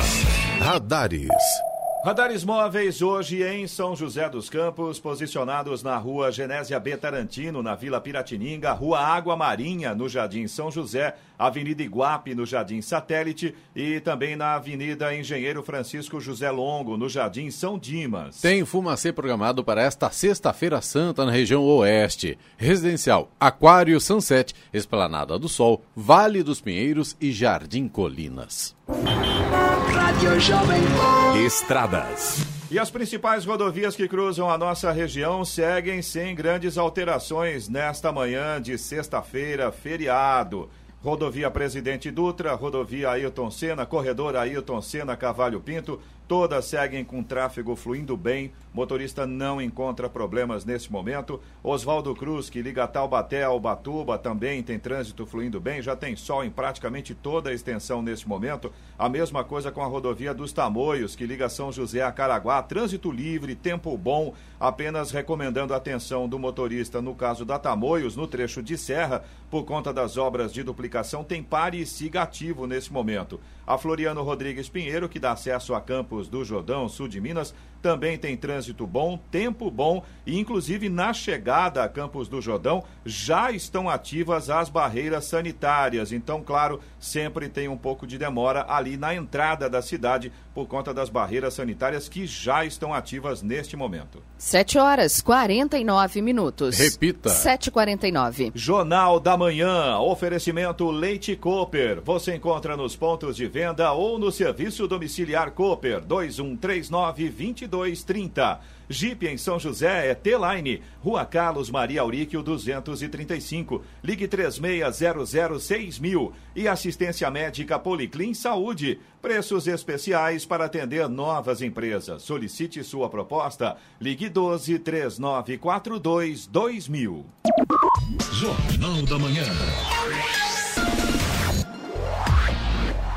Radares. Radares móveis hoje em São José dos Campos, posicionados na rua Genésia B. Tarantino, na Vila Piratininga, rua Água Marinha, no Jardim São José, Avenida Iguape, no Jardim Satélite e também na Avenida Engenheiro Francisco José Longo, no Jardim São Dimas. Tem fumacê programado para esta Sexta-feira Santa na região Oeste. Residencial Aquário Sunset, Esplanada do Sol, Vale dos Pinheiros e Jardim Colinas. Estradas. E as principais rodovias que cruzam a nossa região seguem sem grandes alterações nesta manhã de sexta-feira, feriado. Rodovia Presidente Dutra, Rodovia Ailton Senna, Corredor Ailton Senna Cavalho Pinto, Todas seguem com tráfego fluindo bem, motorista não encontra problemas nesse momento. Oswaldo Cruz, que liga Taubaté ao Batuba, também tem trânsito fluindo bem, já tem sol em praticamente toda a extensão nesse momento. A mesma coisa com a rodovia dos Tamoios, que liga São José a Caraguá, trânsito livre, tempo bom, apenas recomendando atenção do motorista no caso da Tamoios, no trecho de serra, por conta das obras de duplicação, tem pare e siga ativo nesse momento. A Floriano Rodrigues Pinheiro, que dá acesso a Campos do Jordão, sul de Minas, também tem trânsito bom, tempo bom e, inclusive, na chegada a Campos do Jordão, já estão ativas as barreiras sanitárias. Então, claro, sempre tem um pouco de demora ali na entrada da cidade por conta das barreiras sanitárias que já estão ativas neste momento. 7 horas 49 minutos. Repita. 7h49. Jornal da Manhã. Oferecimento Leite Cooper. Você encontra nos pontos de venda ou no serviço domiciliar Cooper 2139 2230. Jeep em São José é T-Line, Rua Carlos Maria Auríquio 235. Ligue 36006000 e assistência médica Policlin Saúde. Preços especiais para atender novas empresas. Solicite sua proposta. Ligue 12 3942 2000. Jornal da Manhã.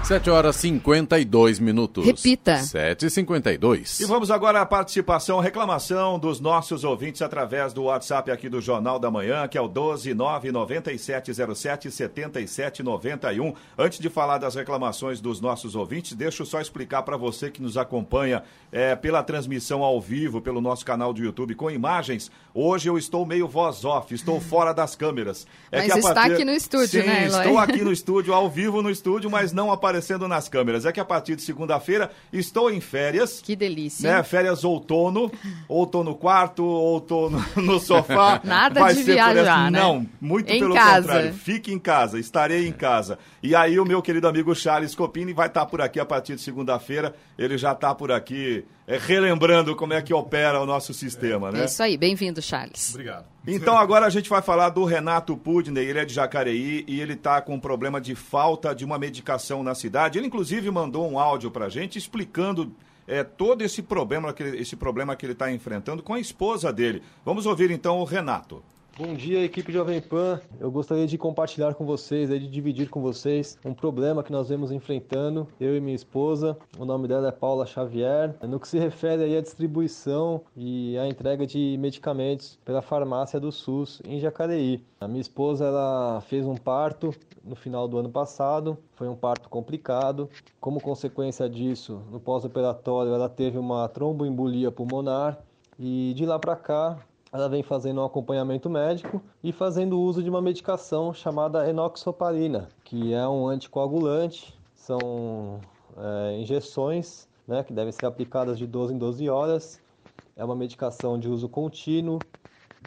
7 horas 52 minutos. Repita. 7 e 52 E vamos agora à participação, reclamação dos nossos ouvintes através do WhatsApp aqui do Jornal da Manhã, que é o 12997077791. Antes de falar das reclamações dos nossos ouvintes, deixa eu só explicar para você que nos acompanha é, pela transmissão ao vivo, pelo nosso canal do YouTube com imagens. Hoje eu estou meio voz off, estou fora das câmeras. É mas está partir... aqui no estúdio, Sim, né, Eloy? estou aqui no estúdio, ao vivo no estúdio, mas não aparecendo aparecendo nas câmeras. É que a partir de segunda-feira estou em férias. Que delícia. Né? Férias outono, outono quarto, outono [LAUGHS] no sofá. [LAUGHS] Nada Vai de viajar, né? Não, muito em pelo casa. contrário. Fique em casa, estarei em casa. E aí o meu querido amigo Charles Copini vai estar por aqui a partir de segunda-feira. Ele já está por aqui é, relembrando como é que opera o nosso sistema, né? É isso aí. Bem-vindo, Charles. Obrigado. Então agora a gente vai falar do Renato Pudney, ele é de Jacareí e ele está com um problema de falta de uma medicação na cidade. Ele inclusive mandou um áudio para a gente explicando é, todo esse problema, esse problema que ele está enfrentando com a esposa dele. Vamos ouvir então o Renato. Bom dia, equipe Jovem Pan. Eu gostaria de compartilhar com vocês, de dividir com vocês um problema que nós vemos enfrentando, eu e minha esposa. O nome dela é Paula Xavier. No que se refere à distribuição e à entrega de medicamentos pela farmácia do SUS em Jacareí. A minha esposa ela fez um parto no final do ano passado. Foi um parto complicado. Como consequência disso, no pós-operatório ela teve uma tromboembolia pulmonar e de lá para cá ela vem fazendo um acompanhamento médico e fazendo uso de uma medicação chamada enoxaparina, que é um anticoagulante, são é, injeções né, que devem ser aplicadas de 12 em 12 horas. É uma medicação de uso contínuo,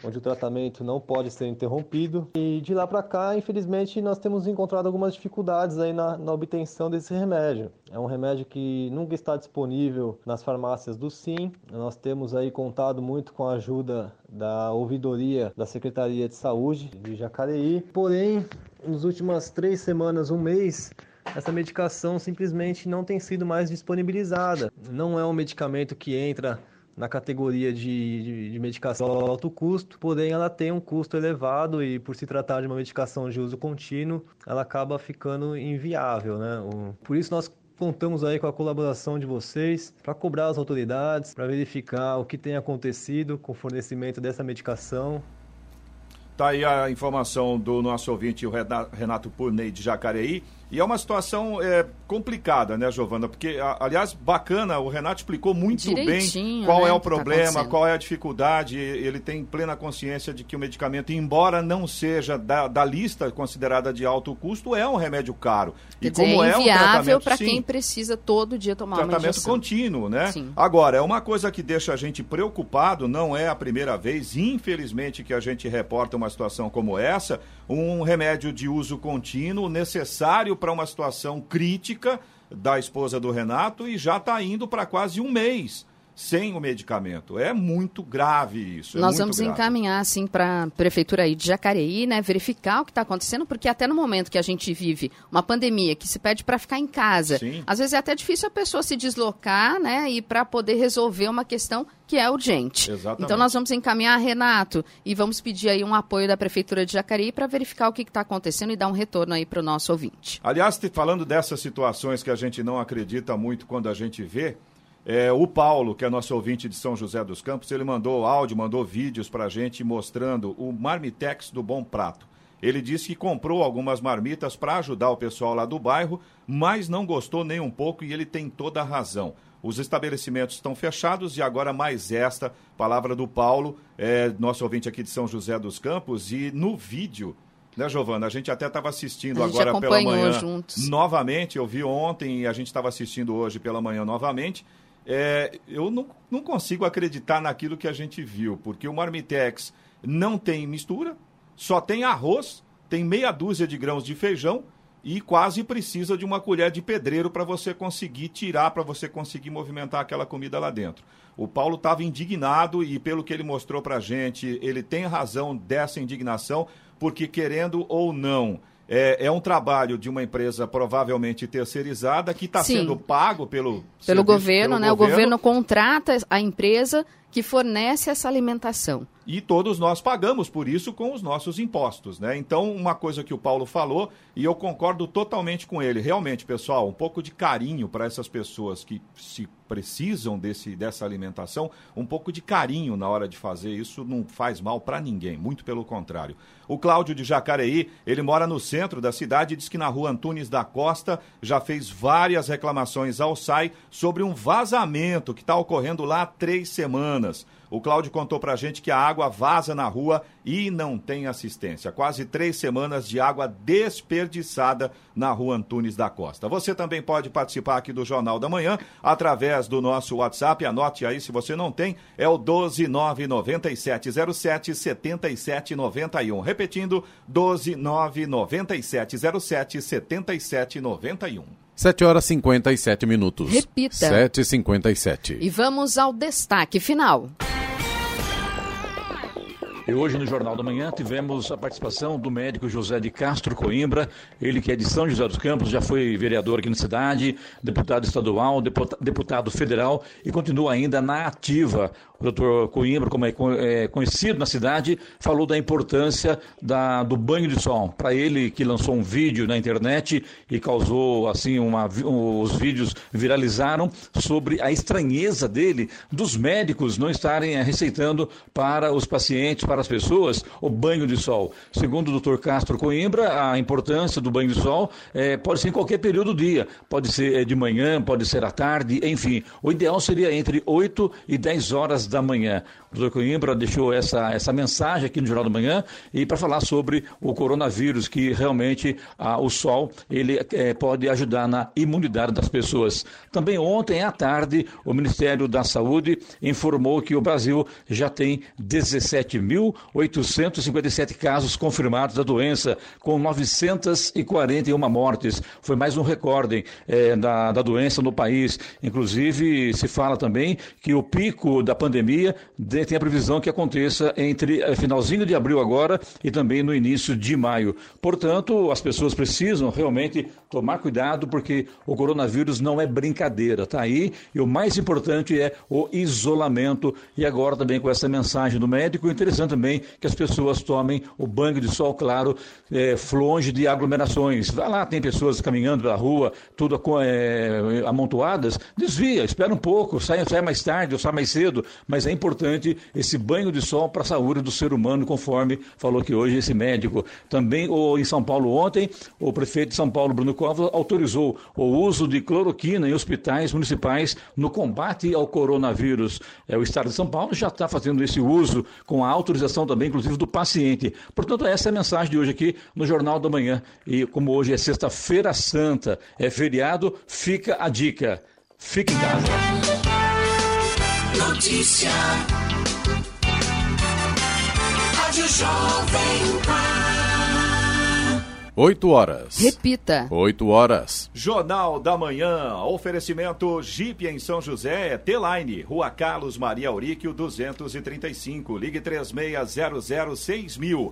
onde o tratamento não pode ser interrompido. E de lá para cá, infelizmente, nós temos encontrado algumas dificuldades aí na, na, obtenção desse remédio. É um remédio que nunca está disponível nas farmácias do SIM. Nós temos aí contado muito com a ajuda da ouvidoria da Secretaria de Saúde de Jacareí. Porém, nas últimas três semanas, um mês, essa medicação simplesmente não tem sido mais disponibilizada. Não é um medicamento que entra na categoria de, de, de, medicação alto custo, porém ela tem um custo elevado e por se tratar de uma medicação de uso contínuo, ela acaba ficando inviável, né? O, por isso nós contamos aí com a colaboração de vocês para cobrar as autoridades, para verificar o que tem acontecido com o fornecimento dessa medicação Tá aí a informação do nosso ouvinte, o Renato Purney de Jacareí. E é uma situação é, complicada, né, Giovana? Porque, aliás, bacana, o Renato explicou muito bem qual né, é o tá problema, tá qual é a dificuldade. Ele tem plena consciência de que o medicamento, embora não seja da, da lista considerada de alto custo, é um remédio caro. Quer e dizer, como é, é um tratamento para quem precisa todo dia tomar tratamento uma injeção. contínuo, né? Sim. Agora, é uma coisa que deixa a gente preocupado, não é a primeira vez, infelizmente, que a gente reporta uma situação como essa, um remédio de uso contínuo necessário para uma situação crítica da esposa do Renato e já está indo para quase um mês sem o medicamento. É muito grave isso. É Nós vamos grave. encaminhar, assim, para a prefeitura aí de Jacareí, né, verificar o que está acontecendo, porque até no momento que a gente vive uma pandemia que se pede para ficar em casa, Sim. às vezes é até difícil a pessoa se deslocar, né, e para poder resolver uma questão que é urgente. Exatamente. Então nós vamos encaminhar, Renato, e vamos pedir aí um apoio da prefeitura de Jacareí para verificar o que está acontecendo e dar um retorno aí para o nosso ouvinte. Aliás, falando dessas situações que a gente não acredita muito quando a gente vê, é, o Paulo, que é nosso ouvinte de São José dos Campos, ele mandou áudio, mandou vídeos para a gente mostrando o Marmitex do Bom Prato. Ele disse que comprou algumas marmitas para ajudar o pessoal lá do bairro, mas não gostou nem um pouco e ele tem toda a razão. Os estabelecimentos estão fechados e agora mais esta palavra do Paulo, é, nosso ouvinte aqui de São José dos Campos, e no vídeo né, Giovana? A gente até estava assistindo agora pela manhã. Juntos. Novamente, eu vi ontem e a gente estava assistindo hoje pela manhã novamente. É, eu não, não consigo acreditar naquilo que a gente viu, porque o Marmitex não tem mistura, só tem arroz, tem meia dúzia de grãos de feijão e quase precisa de uma colher de pedreiro para você conseguir tirar, para você conseguir movimentar aquela comida lá dentro. O Paulo estava indignado e, pelo que ele mostrou para a gente, ele tem razão dessa indignação, porque querendo ou não é, é, um trabalho de uma empresa provavelmente terceirizada que está sendo pago pelo, pelo governo, pelo né? Governo. O governo contrata a empresa que fornece essa alimentação. E todos nós pagamos por isso com os nossos impostos, né? Então, uma coisa que o Paulo falou, e eu concordo totalmente com ele. Realmente, pessoal, um pouco de carinho para essas pessoas que se precisam desse, dessa alimentação, um pouco de carinho na hora de fazer isso não faz mal para ninguém, muito pelo contrário. O Cláudio de Jacareí, ele mora no centro da cidade e diz que na rua Antunes da Costa já fez várias reclamações ao SAI sobre um vazamento que está ocorrendo lá há três semanas. O Cláudio contou pra gente que a água vaza na rua e não tem assistência. Quase três semanas de água desperdiçada na rua Antunes da Costa. Você também pode participar aqui do Jornal da Manhã através do nosso WhatsApp. Anote aí se você não tem, é o 1299707 7791. Repetindo, 1299707 7791. 7 horas e 57 minutos. Repita. 7 e 57 E vamos ao destaque final. E hoje no Jornal da Manhã tivemos a participação do médico José de Castro Coimbra, ele que é de São José dos Campos, já foi vereador aqui na cidade, deputado estadual, deputado federal e continua ainda na ativa. O doutor Coimbra, como é, é conhecido na cidade, falou da importância da, do banho de sol. Para ele, que lançou um vídeo na internet e causou, assim, uma, os vídeos viralizaram sobre a estranheza dele dos médicos não estarem receitando para os pacientes, para as pessoas, o banho de sol. Segundo o doutor Castro Coimbra, a importância do banho de sol é, pode ser em qualquer período do dia. Pode ser é, de manhã, pode ser à tarde, enfim. O ideal seria entre 8 e 10 horas da manhã. O doutor Coimbra deixou essa, essa mensagem aqui no Jornal da Manhã e para falar sobre o coronavírus, que realmente ah, o sol ele é, pode ajudar na imunidade das pessoas. Também ontem à tarde, o Ministério da Saúde informou que o Brasil já tem 17.857 casos confirmados da doença, com 941 mortes. Foi mais um recorde é, da, da doença no país. Inclusive, se fala também que o pico da pandemia tem a previsão que aconteça entre eh, finalzinho de abril agora e também no início de maio. Portanto, as pessoas precisam realmente tomar cuidado porque o coronavírus não é brincadeira, tá aí e o mais importante é o isolamento e agora também com essa mensagem do médico, interessante também que as pessoas tomem o banho de sol claro, é, longe de aglomerações. Vai lá, tem pessoas caminhando pela rua, tudo é, amontoadas, desvia, espera um pouco, sai, sai mais tarde ou sai mais cedo, mas é importante esse banho de sol para a saúde do ser humano, conforme falou que hoje esse médico. Também ou em São Paulo ontem, o prefeito de São Paulo, Bruno Covas, autorizou o uso de cloroquina em hospitais municipais no combate ao coronavírus. É, o Estado de São Paulo já está fazendo esse uso com a autorização também, inclusive, do paciente. Portanto, essa é a mensagem de hoje aqui no Jornal da Manhã. E como hoje é sexta-feira santa, é feriado, fica a dica. Fique em casa. Notícia. Rádio Jovem Pan. 8 horas. Repita. 8 horas. Jornal da Manhã. Oferecimento Jeep em São José, T-Line, Rua Carlos Maria Auríquio, 235. Ligue 3600 mil.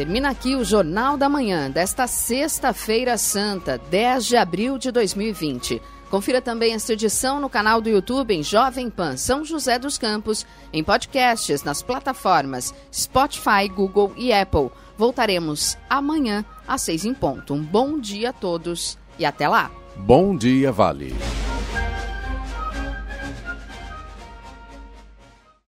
Termina aqui o Jornal da Manhã desta Sexta-feira Santa, 10 de abril de 2020. Confira também esta edição no canal do YouTube em Jovem Pan São José dos Campos, em podcasts nas plataformas Spotify, Google e Apple. Voltaremos amanhã às seis em ponto. Um bom dia a todos e até lá. Bom dia, Vale.